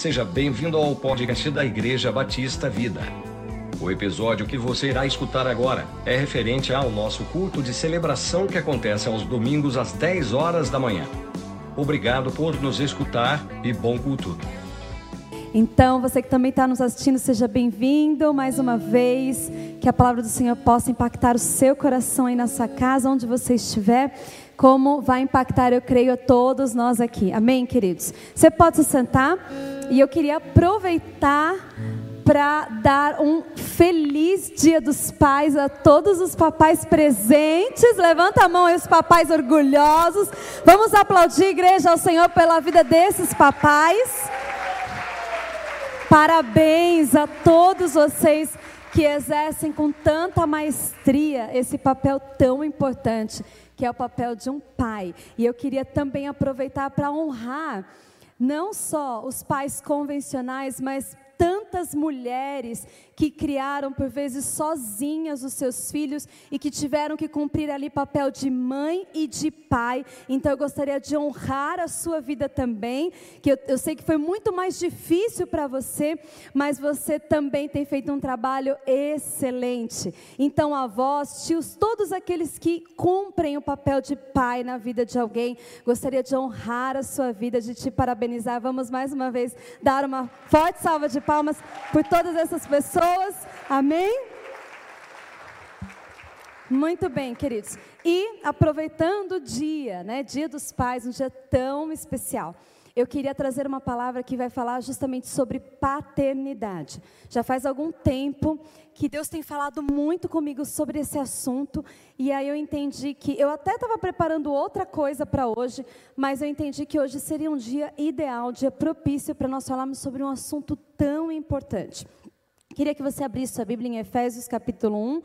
Seja bem-vindo ao podcast da Igreja Batista Vida. O episódio que você irá escutar agora é referente ao nosso culto de celebração que acontece aos domingos às 10 horas da manhã. Obrigado por nos escutar e bom culto. Então, você que também está nos assistindo, seja bem-vindo mais uma vez. Que a palavra do Senhor possa impactar o seu coração aí na sua casa, onde você estiver como vai impactar, eu creio, a todos nós aqui. Amém, queridos? Você pode se sentar e eu queria aproveitar para dar um feliz Dia dos Pais a todos os papais presentes. Levanta a mão aí os papais orgulhosos. Vamos aplaudir, igreja, ao Senhor pela vida desses papais. Parabéns a todos vocês que exercem com tanta maestria esse papel tão importante que é o papel de um pai. E eu queria também aproveitar para honrar não só os pais convencionais, mas tantas mulheres que criaram por vezes sozinhas os seus filhos e que tiveram que cumprir ali papel de mãe e de pai. Então eu gostaria de honrar a sua vida também, que eu, eu sei que foi muito mais difícil para você, mas você também tem feito um trabalho excelente. Então avós, tios, todos aqueles que cumprem o papel de pai na vida de alguém, gostaria de honrar a sua vida, de te parabenizar. Vamos mais uma vez dar uma forte salva de palmas por todas essas pessoas. Amém? Muito bem, queridos. E aproveitando o dia, né, Dia dos Pais, um dia tão especial eu queria trazer uma palavra que vai falar justamente sobre paternidade. Já faz algum tempo que Deus tem falado muito comigo sobre esse assunto, e aí eu entendi que eu até estava preparando outra coisa para hoje, mas eu entendi que hoje seria um dia ideal, um dia propício para nós falarmos sobre um assunto tão importante. Queria que você abrisse sua Bíblia em Efésios capítulo 1,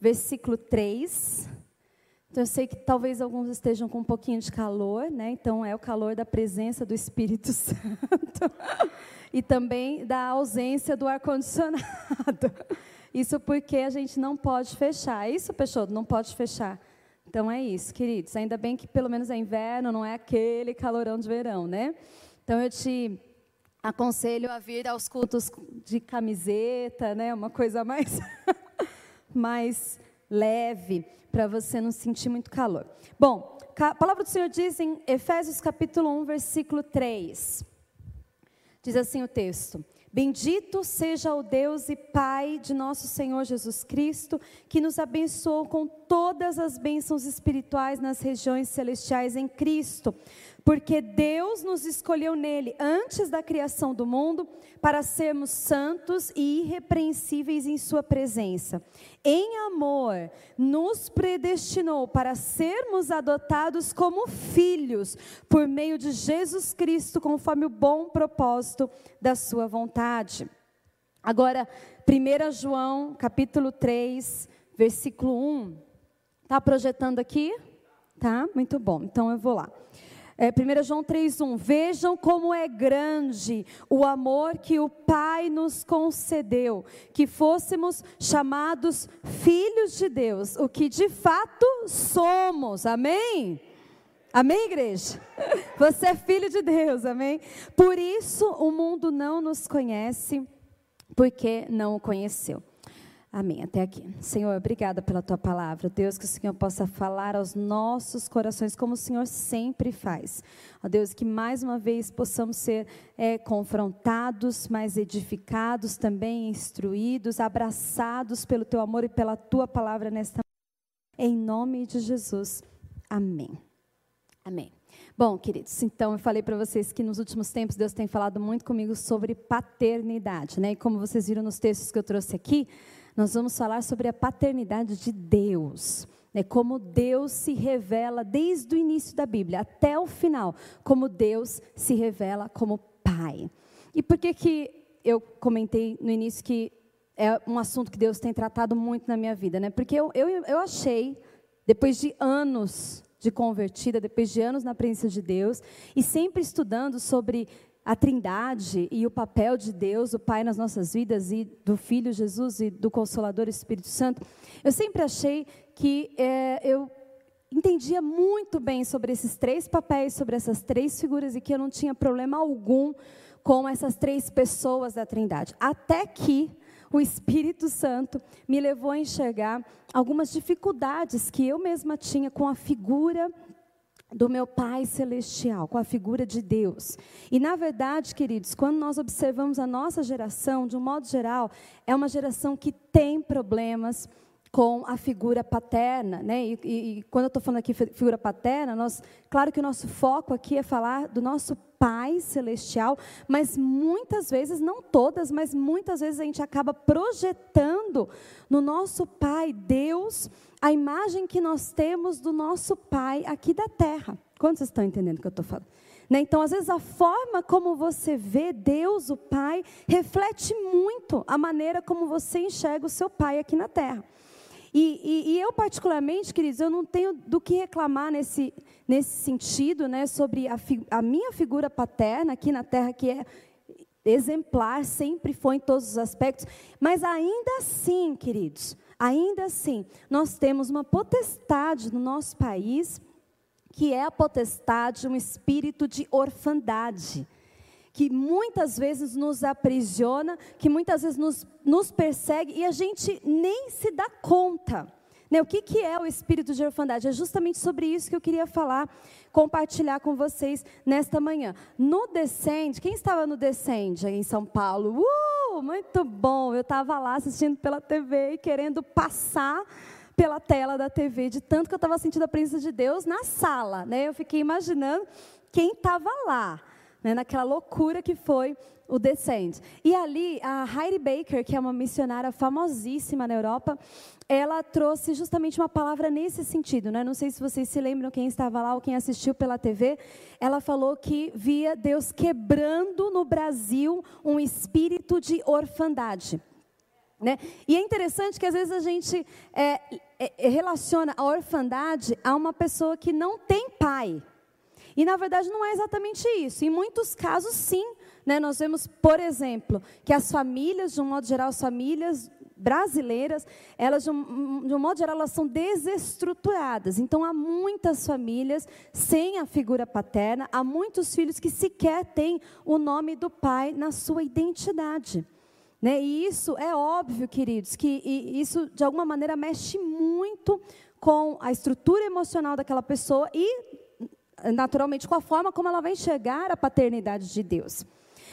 versículo 3. Então, eu sei que talvez alguns estejam com um pouquinho de calor, né? Então, é o calor da presença do Espírito Santo e também da ausência do ar-condicionado. Isso porque a gente não pode fechar. É isso, Peixoto? Não pode fechar. Então, é isso, queridos. Ainda bem que pelo menos é inverno, não é aquele calorão de verão, né? Então, eu te aconselho a vir aos cultos de camiseta, né? Uma coisa mais, mais leve para você não sentir muito calor. Bom, a palavra do Senhor diz em Efésios capítulo 1, versículo 3. Diz assim o texto: Bendito seja o Deus e Pai de nosso Senhor Jesus Cristo, que nos abençoou com todas as bênçãos espirituais nas regiões celestiais em Cristo porque Deus nos escolheu nele antes da criação do mundo para sermos santos e irrepreensíveis em Sua presença. Em amor, nos predestinou para sermos adotados como filhos por meio de Jesus Cristo, conforme o bom propósito da Sua vontade. Agora, 1 João, capítulo 3, versículo 1. Está projetando aqui? Tá? Muito bom. Então eu vou lá. É, 1 João 3,1: Vejam como é grande o amor que o Pai nos concedeu, que fôssemos chamados filhos de Deus, o que de fato somos. Amém? Amém, igreja? Você é filho de Deus, amém? Por isso o mundo não nos conhece, porque não o conheceu. Amém. Até aqui. Senhor, obrigada pela tua palavra. Deus, que o Senhor possa falar aos nossos corações, como o Senhor sempre faz. Ó Deus, que mais uma vez possamos ser é, confrontados, mais edificados, também instruídos, abraçados pelo teu amor e pela tua palavra nesta Em nome de Jesus. Amém. Amém. Bom, queridos, então eu falei para vocês que nos últimos tempos Deus tem falado muito comigo sobre paternidade, né? E como vocês viram nos textos que eu trouxe aqui, nós vamos falar sobre a paternidade de Deus. Né, como Deus se revela desde o início da Bíblia até o final, como Deus se revela como Pai. E por que, que eu comentei no início que é um assunto que Deus tem tratado muito na minha vida? Né? Porque eu, eu, eu achei, depois de anos de convertida, depois de anos na presença de Deus, e sempre estudando sobre a Trindade e o papel de Deus, o Pai nas nossas vidas e do Filho Jesus e do Consolador Espírito Santo, eu sempre achei que é, eu entendia muito bem sobre esses três papéis, sobre essas três figuras e que eu não tinha problema algum com essas três pessoas da Trindade. Até que o Espírito Santo me levou a enxergar algumas dificuldades que eu mesma tinha com a figura do meu Pai Celestial, com a figura de Deus. E, na verdade, queridos, quando nós observamos a nossa geração, de um modo geral, é uma geração que tem problemas com a figura paterna, né? E, e, e quando eu estou falando aqui figura paterna, nós, claro que o nosso foco aqui é falar do nosso Pai celestial, mas muitas vezes, não todas, mas muitas vezes a gente acaba projetando no nosso Pai Deus a imagem que nós temos do nosso Pai aqui da Terra. Quantos estão entendendo o que eu estou falando? Né? Então, às vezes, a forma como você vê Deus, o Pai, reflete muito a maneira como você enxerga o seu Pai aqui na Terra. E, e, e, eu, particularmente, queridos, eu não tenho do que reclamar nesse, nesse sentido, né, sobre a, a minha figura paterna aqui na terra, que é exemplar, sempre foi em todos os aspectos, mas ainda assim, queridos, ainda assim, nós temos uma potestade no nosso país, que é a potestade, um espírito de orfandade que muitas vezes nos aprisiona, que muitas vezes nos, nos persegue e a gente nem se dá conta. Né? O que, que é o espírito de orfandade? É justamente sobre isso que eu queria falar, compartilhar com vocês nesta manhã. No Descende, quem estava no Descende em São Paulo? Uh, muito bom! Eu estava lá assistindo pela TV e querendo passar pela tela da TV, de tanto que eu estava sentindo a presença de Deus na sala. Né? Eu fiquei imaginando quem estava lá né, naquela loucura que foi o Descend. E ali, a Heidi Baker, que é uma missionária famosíssima na Europa, ela trouxe justamente uma palavra nesse sentido. Né? Não sei se vocês se lembram, quem estava lá ou quem assistiu pela TV. Ela falou que via Deus quebrando no Brasil um espírito de orfandade. Né? E é interessante que às vezes a gente é, é, relaciona a orfandade a uma pessoa que não tem pai. E na verdade não é exatamente isso. Em muitos casos, sim. Né? Nós vemos, por exemplo, que as famílias, de um modo geral, as famílias brasileiras, elas de um, de um, modo geral elas são desestruturadas. Então há muitas famílias sem a figura paterna, há muitos filhos que sequer têm o nome do pai na sua identidade. Né? E isso é óbvio, queridos, que isso de alguma maneira mexe muito com a estrutura emocional daquela pessoa e naturalmente com a forma como ela vai enxergar a paternidade de Deus.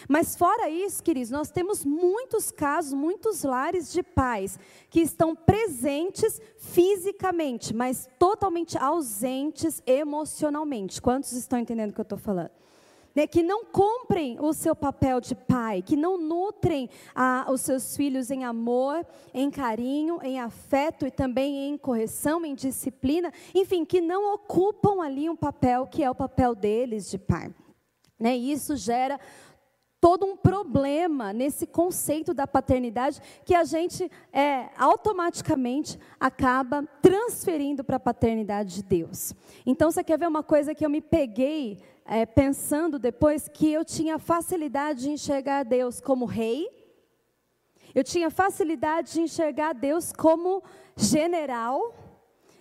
Mas fora isso, queridos, nós temos muitos casos, muitos lares de pais que estão presentes fisicamente, mas totalmente ausentes emocionalmente. Quantos estão entendendo o que eu estou falando? Né, que não cumprem o seu papel de pai, que não nutrem ah, os seus filhos em amor, em carinho, em afeto e também em correção, em disciplina, enfim, que não ocupam ali um papel que é o papel deles de pai. Né, e isso gera todo um problema nesse conceito da paternidade que a gente é, automaticamente acaba transferindo para a paternidade de Deus. Então, você quer ver uma coisa que eu me peguei é, pensando depois que eu tinha facilidade de enxergar Deus como rei, eu tinha facilidade de enxergar Deus como general,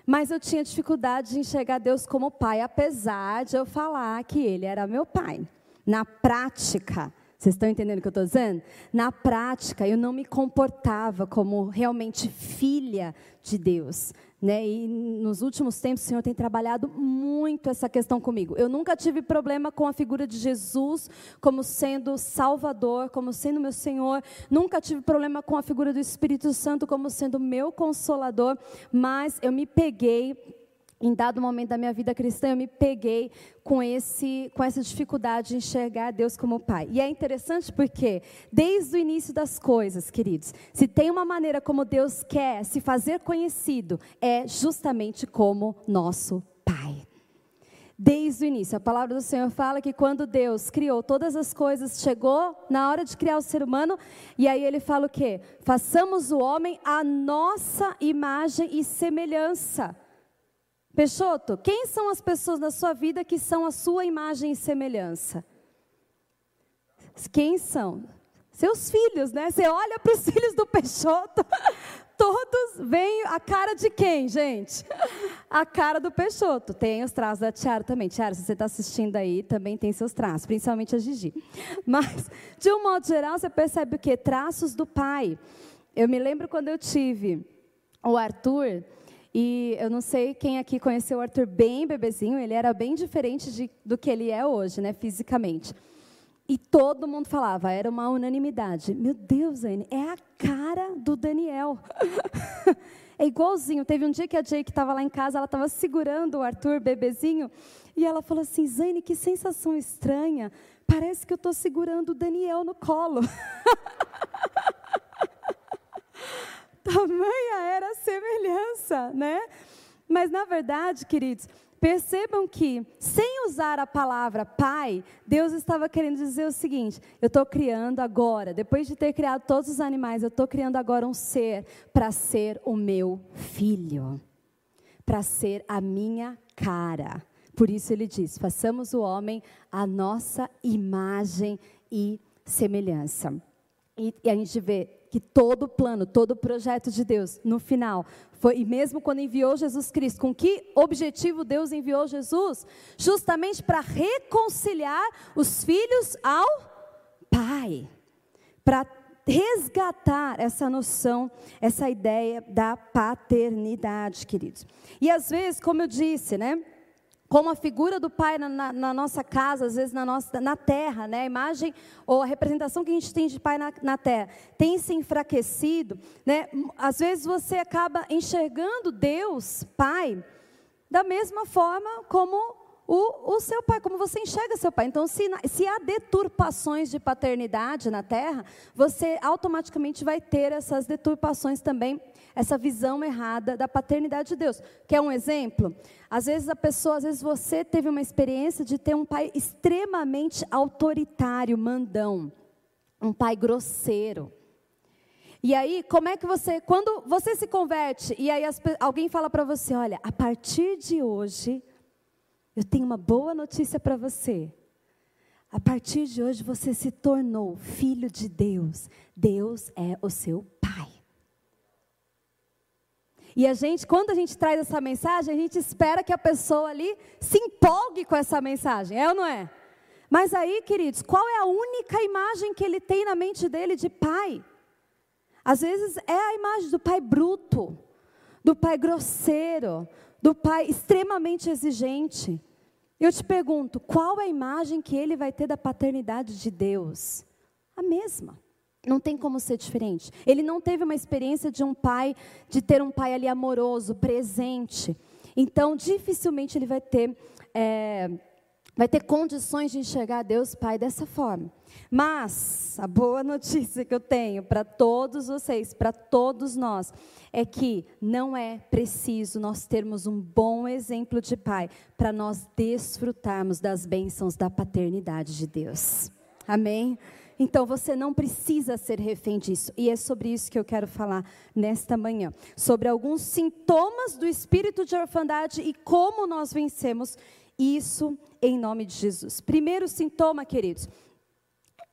mas eu tinha dificuldade de enxergar Deus como pai, apesar de eu falar que Ele era meu pai. Na prática, vocês estão entendendo o que eu estou dizendo? Na prática, eu não me comportava como realmente filha de Deus. Né? E nos últimos tempos o Senhor tem trabalhado muito essa questão comigo. Eu nunca tive problema com a figura de Jesus como sendo Salvador, como sendo meu Senhor. Nunca tive problema com a figura do Espírito Santo como sendo meu consolador. Mas eu me peguei em dado momento da minha vida cristã, eu me peguei com, esse, com essa dificuldade de enxergar Deus como Pai. E é interessante porque, desde o início das coisas, queridos, se tem uma maneira como Deus quer se fazer conhecido, é justamente como nosso Pai. Desde o início, a palavra do Senhor fala que quando Deus criou todas as coisas, chegou na hora de criar o ser humano, e aí ele fala o quê? Façamos o homem a nossa imagem e semelhança. Peixoto, quem são as pessoas na sua vida que são a sua imagem e semelhança? Quem são? Seus filhos, né? Você olha para os filhos do Peixoto, todos veem a cara de quem, gente? a cara do Peixoto. Tem os traços da Tiara também. Tiara, se você está assistindo aí, também tem seus traços, principalmente a Gigi. Mas, de um modo geral, você percebe o quê? Traços do pai. Eu me lembro quando eu tive o Arthur, e eu não sei quem aqui conheceu o Arthur bem bebezinho, ele era bem diferente de, do que ele é hoje, né, fisicamente. E todo mundo falava, era uma unanimidade. Meu Deus, Anne, é a cara do Daniel. é igualzinho. Teve um dia que a Jake estava lá em casa, ela estava segurando o Arthur, bebezinho, e ela falou assim: Zane, que sensação estranha. Parece que eu estou segurando o Daniel no colo. Tamanha era a semelhança, né? Mas na verdade, queridos, percebam que, sem usar a palavra pai, Deus estava querendo dizer o seguinte: eu estou criando agora, depois de ter criado todos os animais, eu estou criando agora um ser para ser o meu filho, para ser a minha cara. Por isso ele diz: façamos o homem a nossa imagem e semelhança. E, e a gente vê que todo plano, todo projeto de Deus, no final, foi, e mesmo quando enviou Jesus Cristo, com que objetivo Deus enviou Jesus? Justamente para reconciliar os filhos ao Pai. Para resgatar essa noção, essa ideia da paternidade, queridos. E às vezes, como eu disse, né? Como a figura do Pai na, na, na, nossa casa, às vezes na, nossa, na terra, né? a imagem ou a representação que a gente tem de Pai na, na terra tem se enfraquecido, né? às vezes você acaba enxergando Deus, Pai, da mesma forma como o, o seu pai, como você enxerga seu pai. Então, se, se há deturpações de paternidade na terra, você automaticamente vai ter essas deturpações também essa visão errada da paternidade de Deus. Quer um exemplo? Às vezes a pessoa, às vezes você teve uma experiência de ter um pai extremamente autoritário, mandão, um pai grosseiro. E aí, como é que você, quando você se converte e aí as, alguém fala para você, olha, a partir de hoje, eu tenho uma boa notícia para você. A partir de hoje você se tornou filho de Deus. Deus é o seu e a gente, quando a gente traz essa mensagem, a gente espera que a pessoa ali se empolgue com essa mensagem, é ou não é? Mas aí, queridos, qual é a única imagem que ele tem na mente dele de pai? Às vezes é a imagem do pai bruto, do pai grosseiro, do pai extremamente exigente. Eu te pergunto, qual é a imagem que ele vai ter da paternidade de Deus? A mesma. Não tem como ser diferente. Ele não teve uma experiência de um pai, de ter um pai ali amoroso, presente. Então, dificilmente ele vai ter, é, vai ter condições de enxergar Deus Pai dessa forma. Mas a boa notícia que eu tenho para todos vocês, para todos nós, é que não é preciso nós termos um bom exemplo de pai para nós desfrutarmos das bênçãos da paternidade de Deus. Amém? Então você não precisa ser refém disso. E é sobre isso que eu quero falar nesta manhã. Sobre alguns sintomas do espírito de orfandade e como nós vencemos isso em nome de Jesus. Primeiro sintoma, queridos.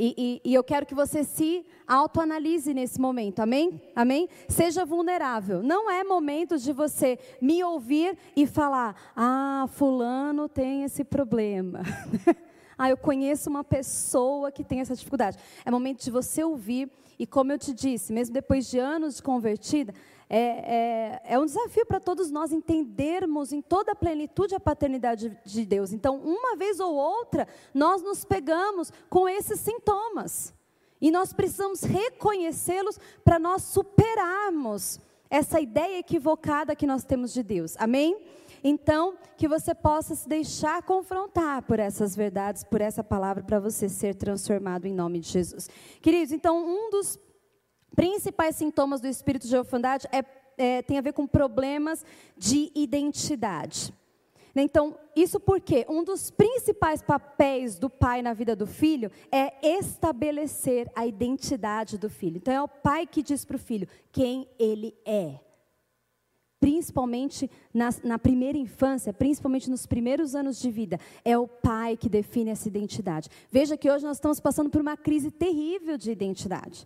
E, e, e eu quero que você se autoanalise nesse momento, amém? Amém? Seja vulnerável. Não é momento de você me ouvir e falar: ah, Fulano tem esse problema. Ah, eu conheço uma pessoa que tem essa dificuldade. É momento de você ouvir, e como eu te disse, mesmo depois de anos de convertida, é, é, é um desafio para todos nós entendermos em toda a plenitude a paternidade de Deus. Então, uma vez ou outra, nós nos pegamos com esses sintomas. E nós precisamos reconhecê-los para nós superarmos essa ideia equivocada que nós temos de Deus. Amém? Então, que você possa se deixar confrontar por essas verdades, por essa palavra, para você ser transformado em nome de Jesus. Queridos, então, um dos principais sintomas do espírito de orfandade é, é, tem a ver com problemas de identidade. Então, isso porque um dos principais papéis do pai na vida do filho é estabelecer a identidade do filho. Então, é o pai que diz para o filho quem ele é principalmente na, na, primeira infância, principalmente nos primeiros anos de vida, é o pai que define essa identidade. Veja que hoje nós estamos passando por uma crise terrível de identidade.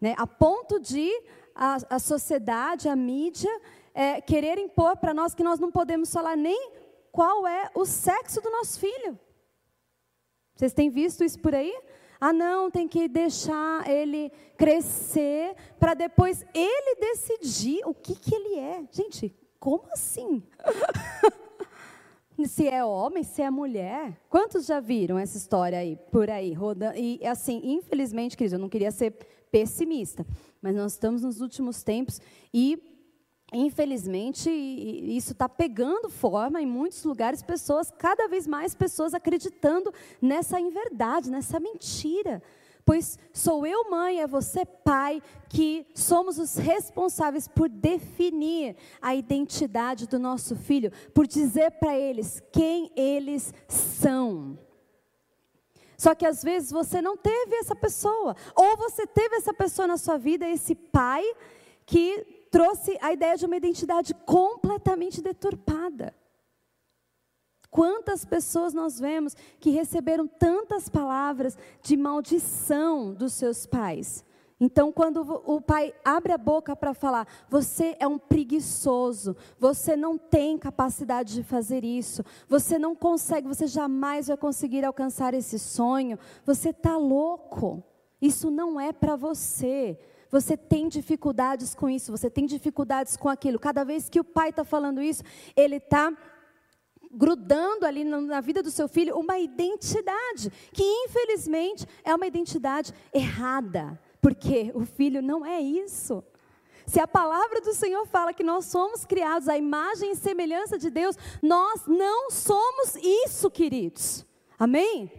Né? A ponto de a, a sociedade, a mídia, é, querer impor para nós que nós não podemos falar nem qual é o sexo do nosso filho. Vocês têm visto isso por aí? Ah, não, tem que deixar ele crescer para depois ele decidir o que, que ele é. Gente, como assim? se é homem, se é mulher. Quantos já viram essa história aí, por aí, rodando? E assim, infelizmente, queridos, eu não queria ser pessimista, mas nós estamos nos últimos tempos e infelizmente, isso está pegando forma em muitos lugares, pessoas, cada vez mais pessoas acreditando nessa inverdade, nessa mentira. Pois sou eu, mãe, é você, pai, que somos os responsáveis por definir a identidade do nosso filho, por dizer para eles quem eles são. Só que às vezes você não teve essa pessoa, ou você teve essa pessoa na sua vida, esse pai que trouxe a ideia de uma identidade completamente deturpada. Quantas pessoas nós vemos que receberam tantas palavras de maldição dos seus pais? Então, quando o pai abre a boca para falar, você é um preguiçoso, você não tem capacidade de fazer isso, você não consegue, você jamais vai conseguir alcançar esse sonho, você está louco, isso não é para você. Você tem dificuldades com isso, você tem dificuldades com aquilo. Cada vez que o pai está falando isso, ele está grudando ali na vida do seu filho uma identidade, que infelizmente é uma identidade errada, porque o filho não é isso. Se a palavra do Senhor fala que nós somos criados à imagem e semelhança de Deus, nós não somos isso, queridos. Amém?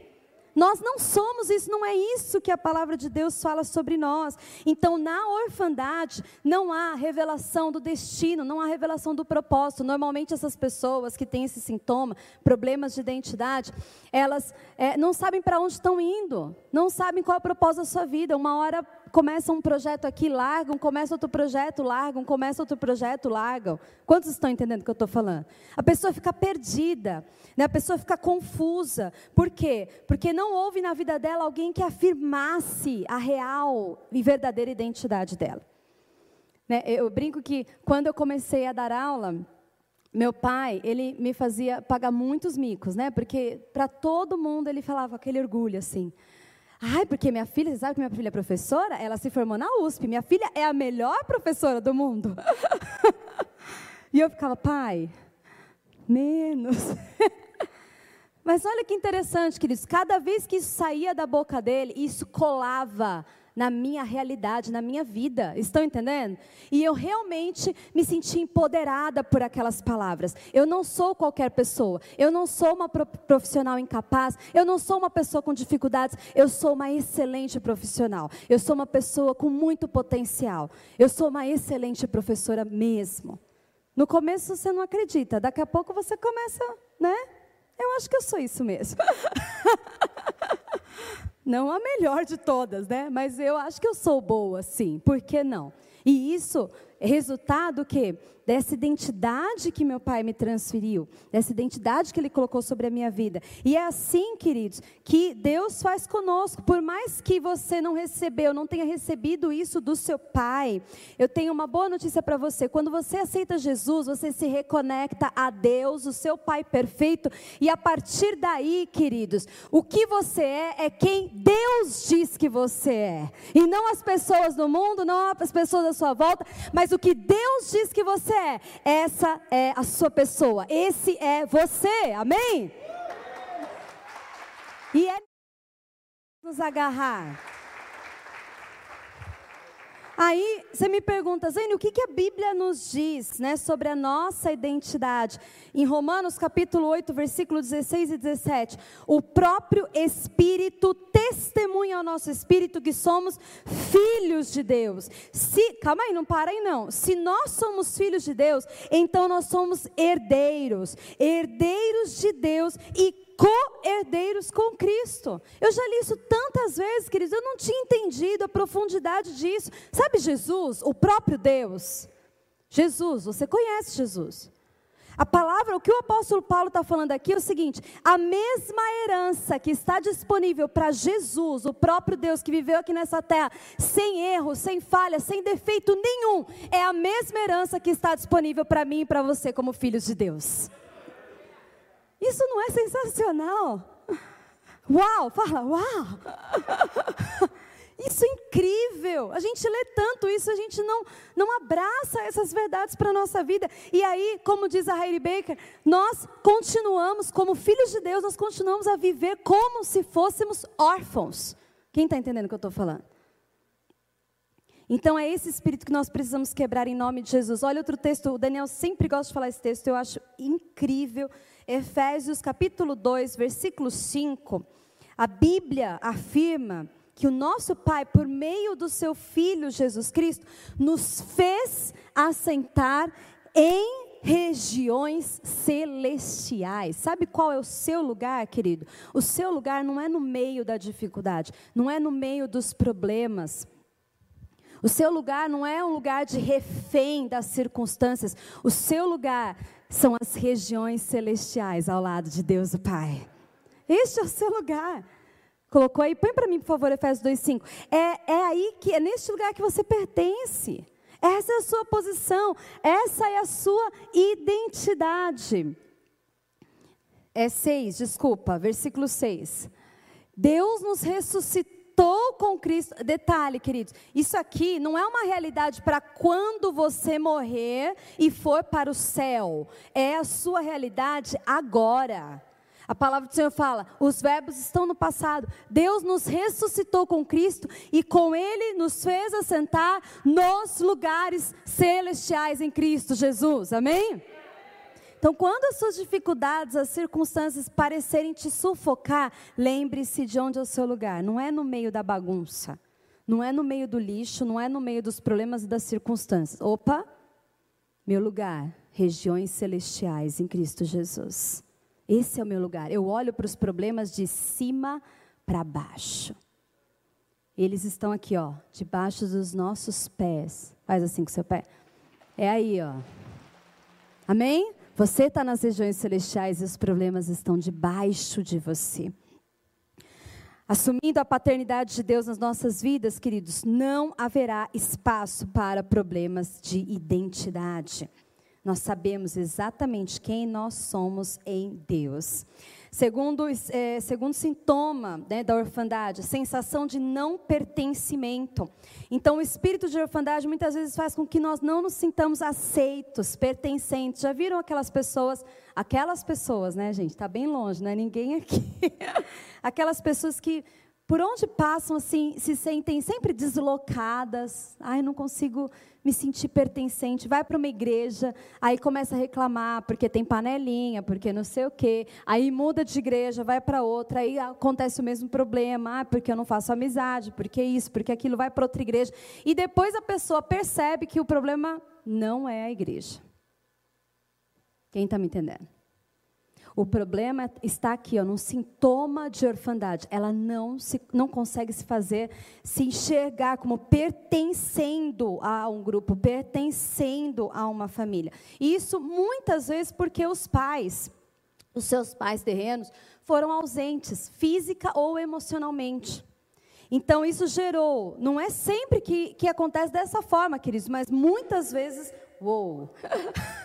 Nós não somos isso, não é isso que a palavra de Deus fala sobre nós. Então, na orfandade, não há revelação do destino, não há revelação do propósito. Normalmente, essas pessoas que têm esse sintoma, problemas de identidade, elas é, não sabem para onde estão indo, não sabem qual é o propósito da sua vida. Uma hora começam um projeto aqui, largam, começa outro projeto, largam, começa outro projeto, largam. Quantos estão entendendo o que eu estou falando? A pessoa fica perdida, né? a pessoa fica confusa. Por quê? Porque não houve na vida dela alguém que afirmasse a real e verdadeira identidade dela. Né? Eu brinco que quando eu comecei a dar aula, meu pai, ele me fazia pagar muitos micos, né? Porque para todo mundo ele falava aquele orgulho assim. Ai, porque minha filha, você sabe que minha filha é professora? Ela se formou na USP. Minha filha é a melhor professora do mundo. e eu ficava, pai, menos. Mas olha que interessante, queridos. Cada vez que isso saía da boca dele, isso colava na minha realidade, na minha vida. Estão entendendo? E eu realmente me senti empoderada por aquelas palavras. Eu não sou qualquer pessoa. Eu não sou uma profissional incapaz. Eu não sou uma pessoa com dificuldades. Eu sou uma excelente profissional. Eu sou uma pessoa com muito potencial. Eu sou uma excelente professora mesmo. No começo você não acredita, daqui a pouco você começa, né? Eu acho que eu sou isso mesmo. Não a melhor de todas, né? Mas eu acho que eu sou boa, sim. Por que não? E isso resultado que dessa identidade que meu pai me transferiu, dessa identidade que ele colocou sobre a minha vida. E é assim, queridos, que Deus faz conosco, por mais que você não recebeu, não tenha recebido isso do seu pai. Eu tenho uma boa notícia para você. Quando você aceita Jesus, você se reconecta a Deus, o seu pai perfeito, e a partir daí, queridos, o que você é é quem Deus diz que você é. E não as pessoas do mundo, não as pessoas à sua volta, mas o que Deus diz que você é, essa é a sua pessoa, esse é você, amém? E é nos agarrar. Aí você me pergunta, Zene, o que, que a Bíblia nos diz né, sobre a nossa identidade? Em Romanos capítulo 8, versículo 16 e 17, o próprio Espírito testemunha ao nosso Espírito que somos filhos de Deus. Se, calma aí, não para aí não. Se nós somos filhos de Deus, então nós somos herdeiros, herdeiros de Deus e co-herdeiros com Cristo. Eu já li isso tantas vezes, queridos, eu não tinha entendido a profundidade disso. Sabe Jesus, o próprio Deus? Jesus, você conhece Jesus. A palavra, o que o apóstolo Paulo está falando aqui é o seguinte: a mesma herança que está disponível para Jesus, o próprio Deus que viveu aqui nessa terra, sem erro, sem falha, sem defeito nenhum, é a mesma herança que está disponível para mim e para você, como filhos de Deus. Isso não é sensacional? Uau, fala, uau! Isso é incrível. A gente lê tanto isso, a gente não, não abraça essas verdades para a nossa vida. E aí, como diz a Heidi Baker, nós continuamos, como filhos de Deus, nós continuamos a viver como se fôssemos órfãos. Quem está entendendo o que eu estou falando? Então é esse espírito que nós precisamos quebrar em nome de Jesus. Olha outro texto, o Daniel sempre gosta de falar esse texto, eu acho incrível. Efésios capítulo 2, versículo 5. A Bíblia afirma que o nosso Pai, por meio do seu Filho Jesus Cristo, nos fez assentar em regiões celestiais. Sabe qual é o seu lugar, querido? O seu lugar não é no meio da dificuldade, não é no meio dos problemas. O seu lugar não é um lugar de refém das circunstâncias. O seu lugar são as regiões celestiais ao lado de Deus o Pai. Este é o seu lugar. Colocou aí, põe para mim, por favor, Efésios 2,5. É, é aí que, é neste lugar que você pertence. Essa é a sua posição, essa é a sua identidade. É 6, desculpa, versículo 6. Deus nos ressuscitou com Cristo. Detalhe, queridos, isso aqui não é uma realidade para quando você morrer e for para o céu. É a sua realidade agora. A palavra do Senhor fala: os verbos estão no passado. Deus nos ressuscitou com Cristo e com Ele nos fez assentar nos lugares celestiais em Cristo Jesus. Amém? Então, quando as suas dificuldades, as circunstâncias parecerem te sufocar, lembre-se de onde é o seu lugar. Não é no meio da bagunça, não é no meio do lixo, não é no meio dos problemas e das circunstâncias. Opa, meu lugar, regiões celestiais em Cristo Jesus. Esse é o meu lugar. Eu olho para os problemas de cima para baixo. Eles estão aqui, ó, debaixo dos nossos pés. Faz assim com seu pé. É aí, ó. Amém? Você está nas regiões celestiais e os problemas estão debaixo de você. Assumindo a paternidade de Deus nas nossas vidas, queridos, não haverá espaço para problemas de identidade nós sabemos exatamente quem nós somos em Deus. Segundo, é, segundo sintoma né, da orfandade, sensação de não pertencimento. Então, o espírito de orfandade muitas vezes faz com que nós não nos sintamos aceitos, pertencentes. Já viram aquelas pessoas, aquelas pessoas, né, gente? Está bem longe, não é ninguém aqui. aquelas pessoas que por onde passam assim, se sentem sempre deslocadas. Ai, não consigo me sentir pertencente. Vai para uma igreja, aí começa a reclamar porque tem panelinha, porque não sei o quê. Aí muda de igreja, vai para outra, aí acontece o mesmo problema. Ah, porque eu não faço amizade, porque isso, porque aquilo, vai para outra igreja. E depois a pessoa percebe que o problema não é a igreja. Quem está me entendendo? O problema está aqui, ó, num sintoma de orfandade. Ela não, se, não consegue se fazer, se enxergar como pertencendo a um grupo, pertencendo a uma família. Isso muitas vezes porque os pais, os seus pais terrenos, foram ausentes, física ou emocionalmente. Então, isso gerou, não é sempre que, que acontece dessa forma, queridos, mas muitas vezes, uou!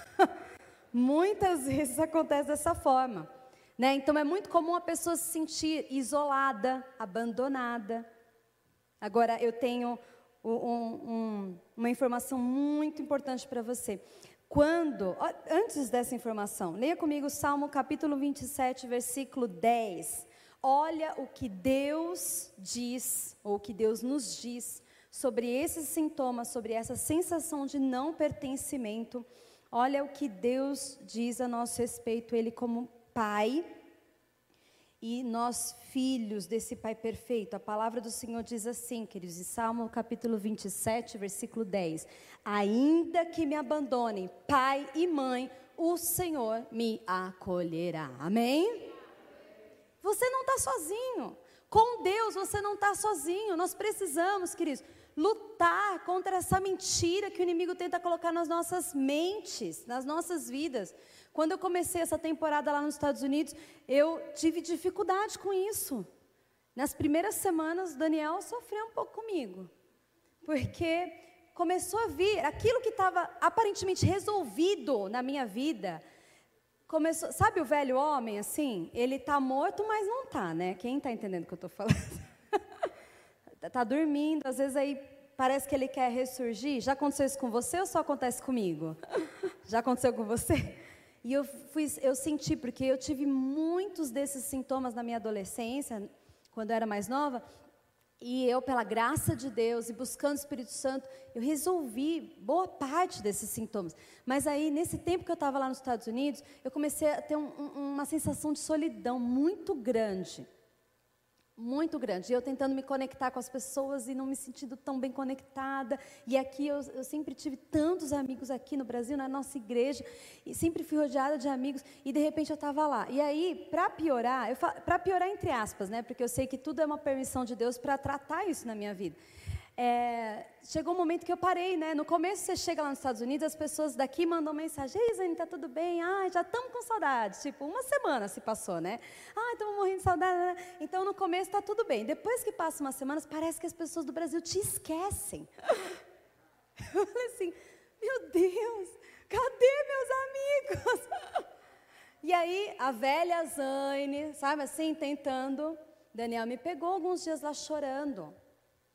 Muitas vezes acontece dessa forma. Né? Então é muito comum a pessoa se sentir isolada, abandonada. Agora eu tenho um, um, uma informação muito importante para você. Quando, antes dessa informação, leia comigo o Salmo capítulo 27, versículo 10. Olha o que Deus diz, ou o que Deus nos diz, sobre esses sintomas, sobre essa sensação de não pertencimento Olha o que Deus diz a nosso respeito, Ele como Pai e nós filhos desse Pai perfeito. A palavra do Senhor diz assim, queridos, em Salmo capítulo 27, versículo 10: Ainda que me abandonem pai e mãe, o Senhor me acolherá. Amém? Você não está sozinho. Com Deus você não está sozinho. Nós precisamos, queridos, lutar contra essa mentira que o inimigo tenta colocar nas nossas mentes, nas nossas vidas. Quando eu comecei essa temporada lá nos Estados Unidos, eu tive dificuldade com isso. Nas primeiras semanas, Daniel sofreu um pouco comigo, porque começou a vir aquilo que estava aparentemente resolvido na minha vida. Começou, sabe o velho homem assim? Ele está morto, mas não está, né? Quem está entendendo o que eu estou falando? Está dormindo, às vezes aí parece que ele quer ressurgir. Já aconteceu isso com você ou só acontece comigo? Já aconteceu com você? E eu, fui, eu senti, porque eu tive muitos desses sintomas na minha adolescência, quando eu era mais nova, e eu, pela graça de Deus e buscando o Espírito Santo, eu resolvi boa parte desses sintomas. Mas aí, nesse tempo que eu estava lá nos Estados Unidos, eu comecei a ter um, um, uma sensação de solidão muito grande muito grande. Eu tentando me conectar com as pessoas e não me sentindo tão bem conectada. E aqui eu, eu, sempre tive tantos amigos aqui no Brasil, na nossa igreja, e sempre fui rodeada de amigos. E de repente eu estava lá. E aí, para piorar, para piorar entre aspas, né? Porque eu sei que tudo é uma permissão de Deus para tratar isso na minha vida é, chegou um momento que eu parei, né? No começo você chega lá nos Estados Unidos, as pessoas daqui mandam mensagem, ei Zane, tá tudo bem? Ah, já estamos com saudade. Tipo, uma semana se passou, né? Ah, estamos morrendo de saudade. Né? Então no começo está tudo bem. Depois que passa umas semanas, parece que as pessoas do Brasil te esquecem. Eu falei assim, meu Deus, cadê meus amigos? E aí a velha Zane, sabe assim, tentando. Daniel me pegou alguns dias lá chorando.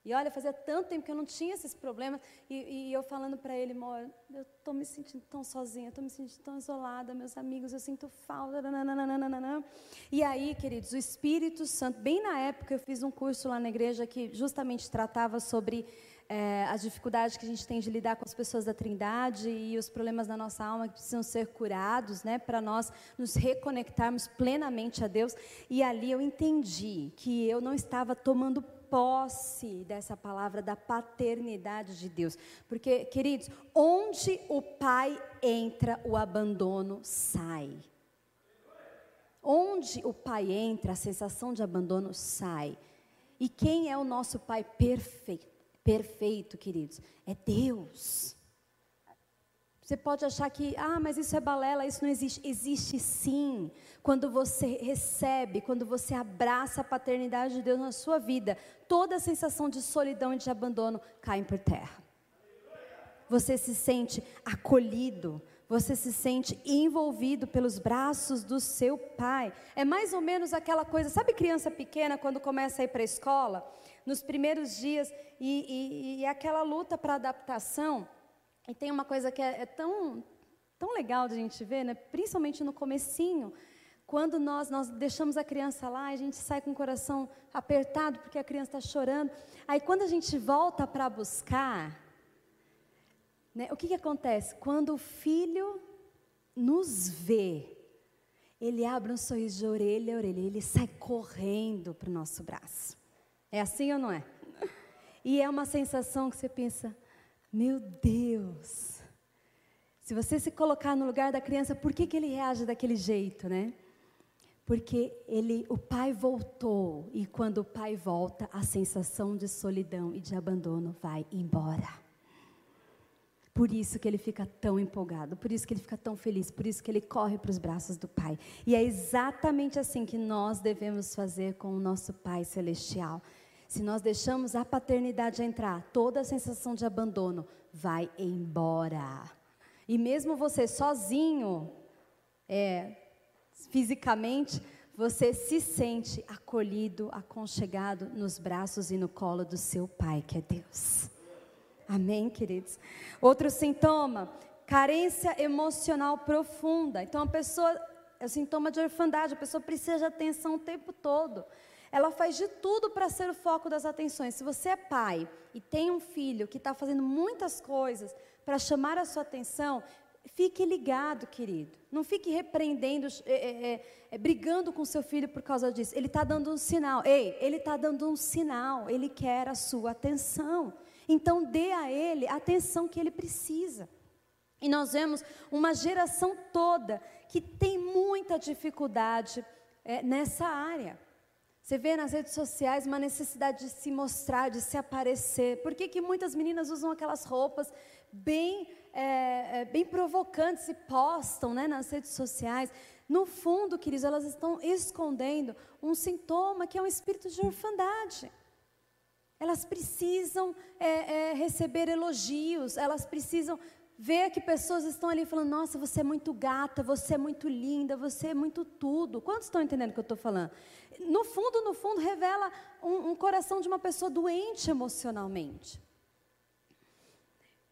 E olha, fazia tanto tempo que eu não tinha esses problemas. E, e eu falando para ele, amor, eu estou me sentindo tão sozinha, estou me sentindo tão isolada, meus amigos, eu sinto falta. Nananana. E aí, queridos, o Espírito Santo, bem na época eu fiz um curso lá na igreja que justamente tratava sobre é, as dificuldades que a gente tem de lidar com as pessoas da Trindade e os problemas da nossa alma que precisam ser curados, né, para nós nos reconectarmos plenamente a Deus. E ali eu entendi que eu não estava tomando posse dessa palavra da paternidade de Deus. Porque, queridos, onde o pai entra, o abandono sai. Onde o pai entra, a sensação de abandono sai. E quem é o nosso pai perfeito? Perfeito, queridos, é Deus. Você pode achar que, ah, mas isso é balela, isso não existe. Existe sim. Quando você recebe, quando você abraça a paternidade de Deus na sua vida, toda a sensação de solidão e de abandono cai por terra. Você se sente acolhido, você se sente envolvido pelos braços do seu pai. É mais ou menos aquela coisa, sabe criança pequena quando começa a ir para a escola? Nos primeiros dias, e, e, e aquela luta para adaptação e tem uma coisa que é, é tão, tão legal de a gente ver, né? principalmente no comecinho, quando nós, nós deixamos a criança lá, a gente sai com o coração apertado porque a criança está chorando. Aí quando a gente volta para buscar, né, o que, que acontece? Quando o filho nos vê, ele abre um sorriso de orelha a orelha, ele sai correndo para o nosso braço. É assim ou não é? E é uma sensação que você pensa, meu Deus! Se você se colocar no lugar da criança, por que, que ele reage daquele jeito, né? Porque ele, o pai voltou, e quando o pai volta, a sensação de solidão e de abandono vai embora. Por isso que ele fica tão empolgado, por isso que ele fica tão feliz, por isso que ele corre para os braços do Pai. E é exatamente assim que nós devemos fazer com o nosso Pai Celestial. Se nós deixamos a paternidade entrar, toda a sensação de abandono vai embora. E mesmo você sozinho, é, fisicamente, você se sente acolhido, aconchegado nos braços e no colo do seu Pai, que é Deus. Amém, queridos? Outro sintoma, carência emocional profunda. Então, a pessoa, é o sintoma de orfandade, a pessoa precisa de atenção o tempo todo ela faz de tudo para ser o foco das atenções. Se você é pai e tem um filho que está fazendo muitas coisas para chamar a sua atenção, fique ligado, querido. Não fique repreendendo, é, é, é, é brigando com seu filho por causa disso. Ele está dando um sinal. Ei, ele está dando um sinal. Ele quer a sua atenção. Então dê a ele a atenção que ele precisa. E nós vemos uma geração toda que tem muita dificuldade é, nessa área. Você vê nas redes sociais uma necessidade de se mostrar, de se aparecer. Por que, que muitas meninas usam aquelas roupas bem, é, é, bem provocantes e postam né, nas redes sociais? No fundo, queridos, elas estão escondendo um sintoma que é um espírito de orfandade. Elas precisam é, é receber elogios, elas precisam ver que pessoas estão ali falando: Nossa, você é muito gata, você é muito linda, você é muito tudo. Quantos estão entendendo o que eu estou falando? no fundo, no fundo, revela um, um coração de uma pessoa doente emocionalmente.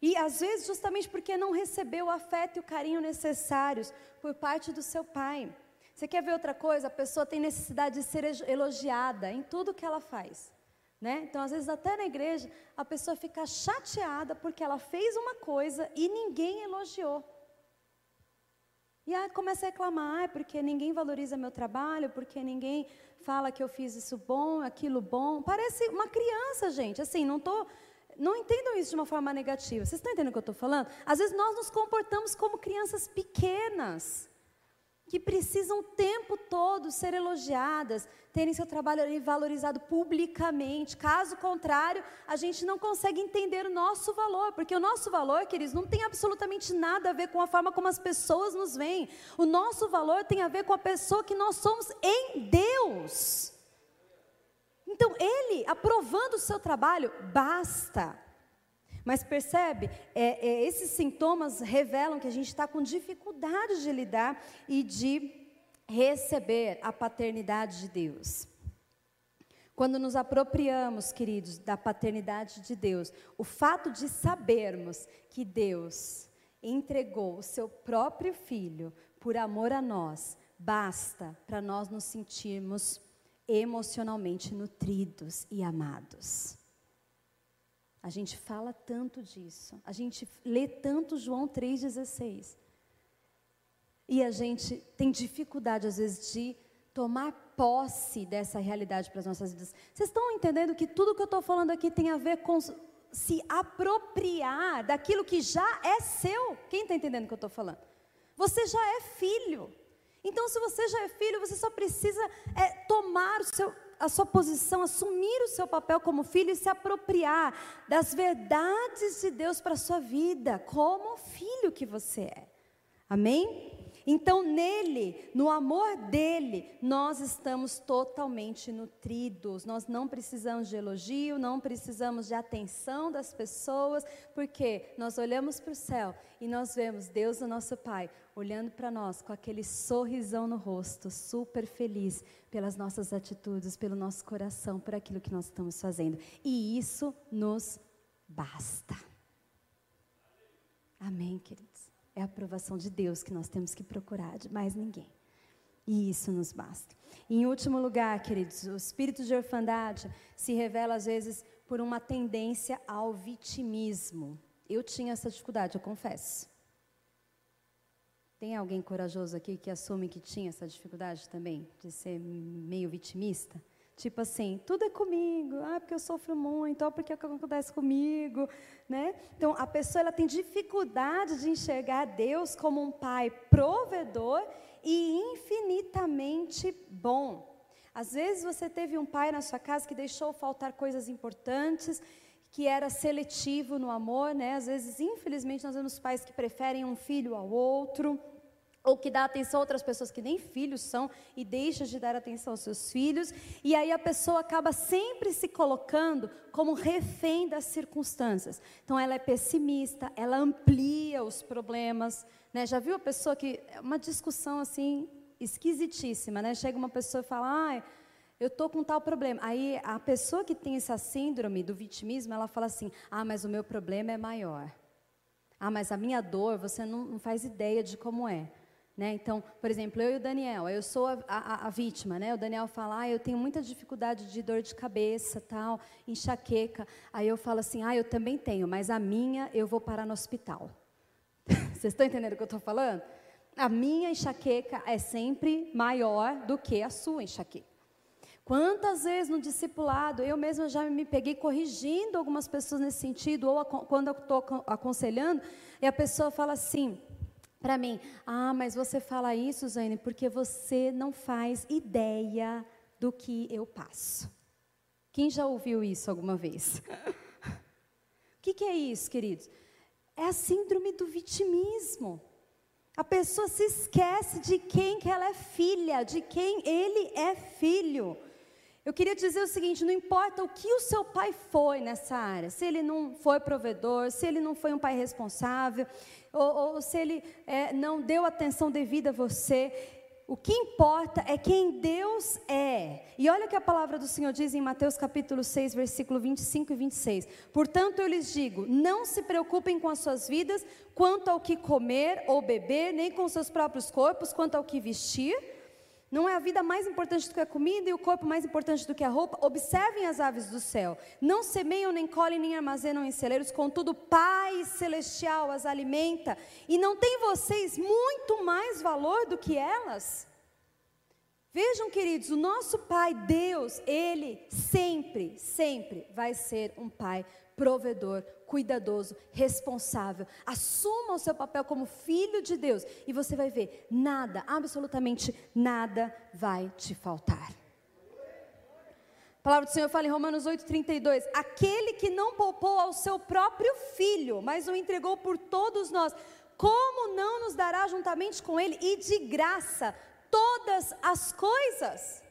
E às vezes, justamente porque não recebeu o afeto e o carinho necessários por parte do seu pai. Você quer ver outra coisa? A pessoa tem necessidade de ser elogiada em tudo que ela faz. Né? Então, às vezes, até na igreja, a pessoa fica chateada porque ela fez uma coisa e ninguém elogiou. E aí começa a reclamar, ah, porque ninguém valoriza meu trabalho, porque ninguém fala que eu fiz isso bom, aquilo bom. Parece uma criança, gente. Assim, não tô, não entendam isso de uma forma negativa. Vocês estão entendendo o que eu estou falando? Às vezes nós nos comportamos como crianças pequenas que precisam o tempo todo ser elogiadas, terem seu trabalho valorizado publicamente. Caso contrário, a gente não consegue entender o nosso valor, porque o nosso valor, queridos, não tem absolutamente nada a ver com a forma como as pessoas nos veem. O nosso valor tem a ver com a pessoa que nós somos em Deus. Então, Ele aprovando o seu trabalho, basta. Mas percebe, é, é, esses sintomas revelam que a gente está com dificuldade de lidar e de receber a paternidade de Deus. Quando nos apropriamos, queridos, da paternidade de Deus, o fato de sabermos que Deus entregou o seu próprio filho por amor a nós, basta para nós nos sentirmos emocionalmente nutridos e amados. A gente fala tanto disso, a gente lê tanto João 3,16. E a gente tem dificuldade, às vezes, de tomar posse dessa realidade para as nossas vidas. Vocês estão entendendo que tudo que eu estou falando aqui tem a ver com se apropriar daquilo que já é seu? Quem está entendendo o que eu estou falando? Você já é filho. Então, se você já é filho, você só precisa é, tomar o seu, a sua posição, assumir o seu papel como filho e se apropriar das verdades de Deus para a sua vida, como filho que você é. Amém? Então, nele, no amor dele, nós estamos totalmente nutridos. Nós não precisamos de elogio, não precisamos de atenção das pessoas, porque nós olhamos para o céu e nós vemos Deus, o nosso Pai, olhando para nós com aquele sorrisão no rosto, super feliz pelas nossas atitudes, pelo nosso coração, por aquilo que nós estamos fazendo. E isso nos basta. Amém, querido. É a aprovação de Deus que nós temos que procurar, de mais ninguém. E isso nos basta. Em último lugar, queridos, o espírito de orfandade se revela às vezes por uma tendência ao vitimismo. Eu tinha essa dificuldade, eu confesso. Tem alguém corajoso aqui que assume que tinha essa dificuldade também, de ser meio vitimista? Tipo assim, tudo é comigo, ah, porque eu sofro muito, ah, porque é o que acontece comigo, né? Então, a pessoa ela tem dificuldade de enxergar Deus como um pai provedor e infinitamente bom. Às vezes você teve um pai na sua casa que deixou faltar coisas importantes, que era seletivo no amor, né? Às vezes, infelizmente, nós vemos pais que preferem um filho ao outro ou que dá atenção a outras pessoas que nem filhos são e deixa de dar atenção aos seus filhos, e aí a pessoa acaba sempre se colocando como refém das circunstâncias. Então ela é pessimista, ela amplia os problemas, né? Já viu a pessoa que é uma discussão assim esquisitíssima, né? Chega uma pessoa e fala: "Ai, eu tô com tal problema". Aí a pessoa que tem essa síndrome do vitimismo, ela fala assim: "Ah, mas o meu problema é maior". Ah, mas a minha dor, você não, não faz ideia de como é. Né? Então, por exemplo, eu e o Daniel, eu sou a, a, a, vítima, né? O Daniel fala, ah, eu tenho muita dificuldade de dor de cabeça, tal, enxaqueca. Aí eu falo assim, ah, eu também tenho, mas a minha eu vou parar no hospital. Vocês estão entendendo o que eu estou falando? A minha enxaqueca é sempre maior do que a sua enxaqueca. Quantas vezes no discipulado eu mesma já me peguei corrigindo algumas pessoas nesse sentido, ou quando eu estou aconselhando, e a pessoa fala assim: para mim: Ah, mas você fala isso, Zane, porque você não faz ideia do que eu passo. Quem já ouviu isso alguma vez? o que, que é isso, queridos? É a síndrome do vitimismo. A pessoa se esquece de quem que ela é filha, de quem ele é filho. Eu queria dizer o seguinte: não importa o que o seu pai foi nessa área, se ele não foi provedor, se ele não foi um pai responsável, ou, ou se ele é, não deu atenção devida a você, o que importa é quem Deus é. E olha o que a palavra do Senhor diz em Mateus capítulo 6, versículo 25 e 26. Portanto, eu lhes digo: não se preocupem com as suas vidas quanto ao que comer ou beber, nem com seus próprios corpos quanto ao que vestir. Não é a vida mais importante do que a comida e o corpo mais importante do que a roupa? Observem as aves do céu. Não semeiam, nem colhem, nem armazenam em celeiros, contudo, Pai Celestial as alimenta. E não tem vocês muito mais valor do que elas? Vejam, queridos, o nosso Pai, Deus, Ele sempre, sempre vai ser um Pai provedor, cuidadoso, responsável. Assuma o seu papel como filho de Deus e você vai ver, nada, absolutamente nada vai te faltar. A palavra do Senhor fala em Romanos 8,32: Aquele que não poupou ao seu próprio filho, mas o entregou por todos nós, como não nos dará juntamente com ele e de graça todas as coisas?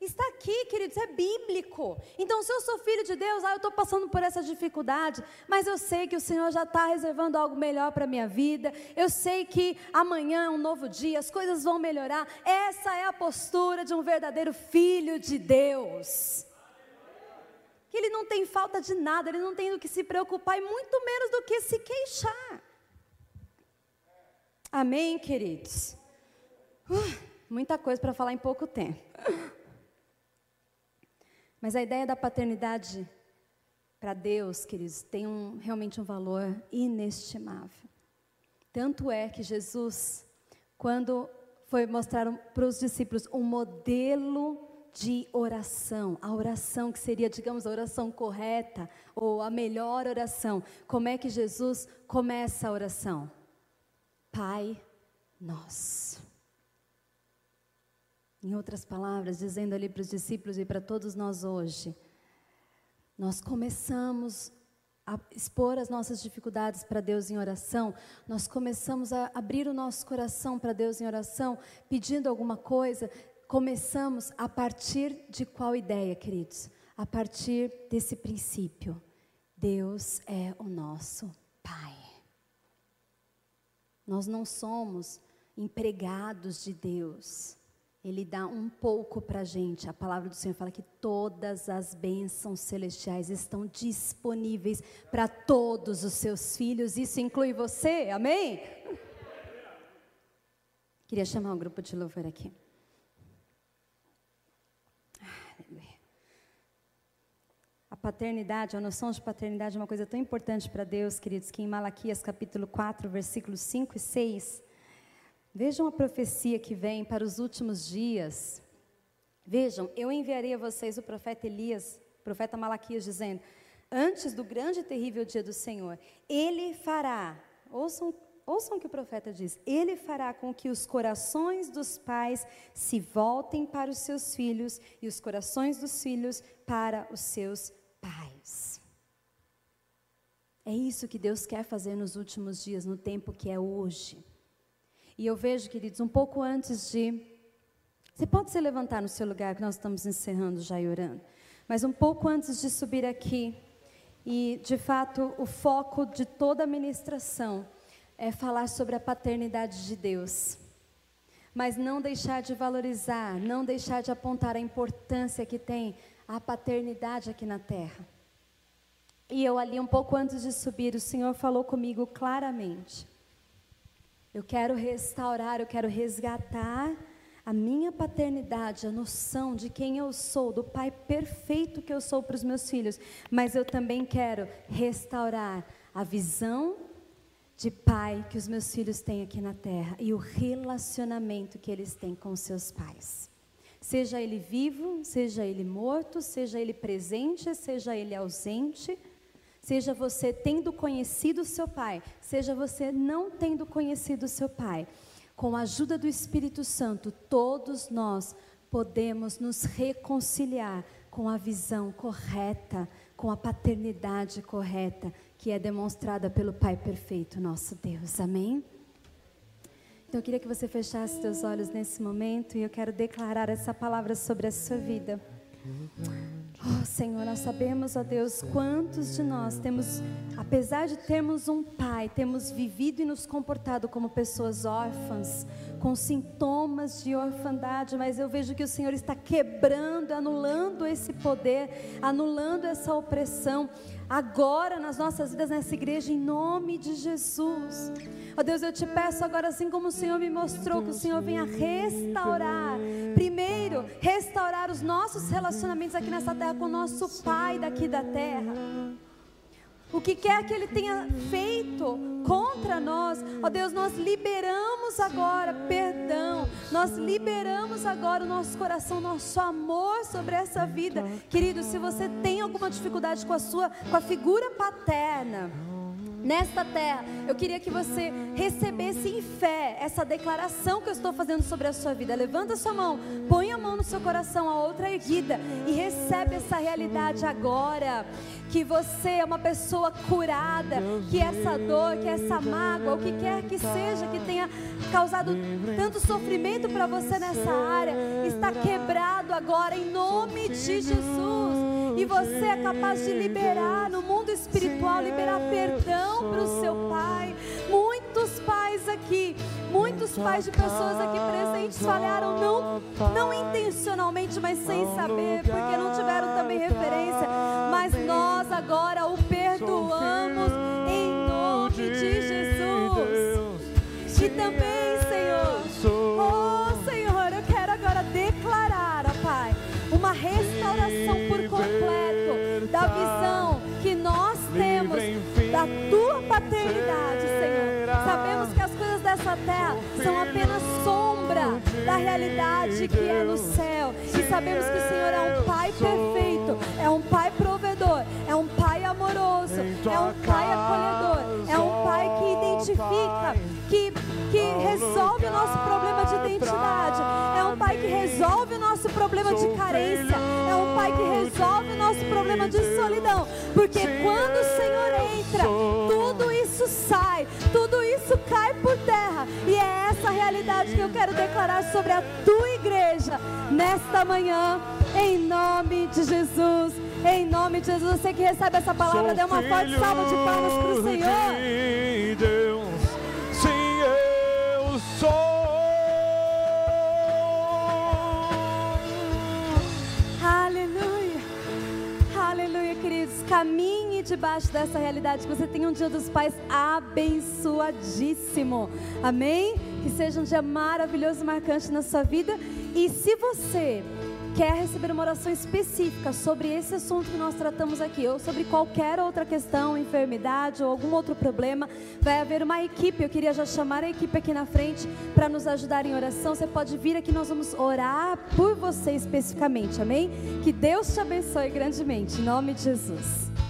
Está aqui, queridos, é bíblico. Então, se eu sou filho de Deus, ah, eu estou passando por essa dificuldade, mas eu sei que o Senhor já está reservando algo melhor para a minha vida. Eu sei que amanhã é um novo dia, as coisas vão melhorar. Essa é a postura de um verdadeiro filho de Deus. Que ele não tem falta de nada, ele não tem do que se preocupar e muito menos do que se queixar. Amém, queridos? Uh, muita coisa para falar em pouco tempo. Mas a ideia da paternidade para Deus, queridos, tem um, realmente um valor inestimável. Tanto é que Jesus, quando foi mostrar para os discípulos um modelo de oração, a oração que seria, digamos, a oração correta, ou a melhor oração, como é que Jesus começa a oração? Pai nosso. Em outras palavras, dizendo ali para os discípulos e para todos nós hoje, nós começamos a expor as nossas dificuldades para Deus em oração, nós começamos a abrir o nosso coração para Deus em oração, pedindo alguma coisa, começamos a partir de qual ideia, queridos? A partir desse princípio. Deus é o nosso Pai. Nós não somos empregados de Deus. Ele dá um pouco para a gente. A palavra do Senhor fala que todas as bênçãos celestiais estão disponíveis para todos os seus filhos. Isso inclui você, amém? Queria chamar o grupo de louvor aqui. A paternidade, a noção de paternidade é uma coisa tão importante para Deus, queridos, que em Malaquias capítulo 4, versículos 5 e 6, Vejam a profecia que vem para os últimos dias. Vejam, eu enviarei a vocês o profeta Elias, o profeta Malaquias, dizendo: Antes do grande e terrível dia do Senhor, ele fará, ouçam, ouçam o que o profeta diz: Ele fará com que os corações dos pais se voltem para os seus filhos e os corações dos filhos para os seus pais. É isso que Deus quer fazer nos últimos dias, no tempo que é hoje. E eu vejo, queridos, um pouco antes de. Você pode se levantar no seu lugar, que nós estamos encerrando já e orando. Mas um pouco antes de subir aqui, e de fato o foco de toda a ministração é falar sobre a paternidade de Deus. Mas não deixar de valorizar, não deixar de apontar a importância que tem a paternidade aqui na terra. E eu ali, um pouco antes de subir, o Senhor falou comigo claramente. Eu quero restaurar, eu quero resgatar a minha paternidade, a noção de quem eu sou, do pai perfeito que eu sou para os meus filhos, mas eu também quero restaurar a visão de pai que os meus filhos têm aqui na terra e o relacionamento que eles têm com seus pais. Seja ele vivo, seja ele morto, seja ele presente, seja ele ausente, Seja você tendo conhecido o seu pai, seja você não tendo conhecido o seu pai. com a ajuda do Espírito Santo, todos nós podemos nos reconciliar com a visão correta, com a paternidade correta que é demonstrada pelo Pai perfeito, nosso Deus. Amém? Então eu queria que você fechasse seus olhos nesse momento e eu quero declarar essa palavra sobre a sua vida. Oh, Senhor, nós sabemos, ó Deus, quantos de nós temos, apesar de termos um pai, temos vivido e nos comportado como pessoas órfãs, com sintomas de orfandade, mas eu vejo que o Senhor está quebrando, anulando esse poder, anulando essa opressão, agora nas nossas vidas, nessa igreja, em nome de Jesus. Ó Deus, eu te peço agora, assim como o Senhor me mostrou, que o Senhor venha restaurar, primeiro, restaurar os nossos relacionamentos aqui nessa terra com o nosso Pai daqui da terra. O que quer que ele tenha feito contra nós, ó Deus, nós liberamos agora perdão, nós liberamos agora o nosso coração, nosso amor sobre essa vida, querido. Se você tem alguma dificuldade com a sua, com a figura paterna, nesta terra, eu queria que você recebesse em fé essa declaração que eu estou fazendo sobre a sua vida. Levanta a sua mão, põe a mão no seu coração, a outra erguida, e recebe essa realidade agora. Que você é uma pessoa curada, que essa dor, que essa mágoa, o que quer que seja que tenha causado tanto sofrimento para você nessa área, está quebrado agora em nome de Jesus. E você é capaz de liberar no mundo espiritual, liberar perdão para o seu pai. Muitos pais aqui, muitos pais de pessoas aqui presentes falharam não, não intencionalmente, mas sem saber, porque não tiveram também referência. Mas nós agora o perdoamos em nome de Jesus. E também, tua paternidade, Senhor. Sabemos que as coisas dessa terra são apenas sombra da realidade que é no céu. E sabemos que o Senhor é um Pai perfeito, é um Pai provedor, é um Pai amoroso, é um Pai acolhedor, é um Pai que identifica, que, que resolve o nosso problema de identidade, é um Pai que resolve o nosso problema de carência, é um Pai que resolve o nosso problema de solidão, porque quando o Senhor entra, tudo isso sai, tudo isso cai por terra, e é essa realidade que eu quero declarar sobre a tua igreja nesta manhã, em nome de Jesus. Em nome de Jesus, você que recebe essa palavra, dê uma forte salva de palmas para o Senhor. De Deus, sim, eu sou. Aleluia. Aleluia, queridos. Caminhe debaixo dessa realidade. Que você tenha um dia dos pais abençoadíssimo. Amém? Que seja um dia maravilhoso e marcante na sua vida. E se você quer receber uma oração específica sobre esse assunto que nós tratamos aqui, ou sobre qualquer outra questão, enfermidade ou algum outro problema, vai haver uma equipe. Eu queria já chamar a equipe aqui na frente para nos ajudar em oração. Você pode vir aqui, nós vamos orar por você especificamente, amém? Que Deus te abençoe grandemente, em nome de Jesus.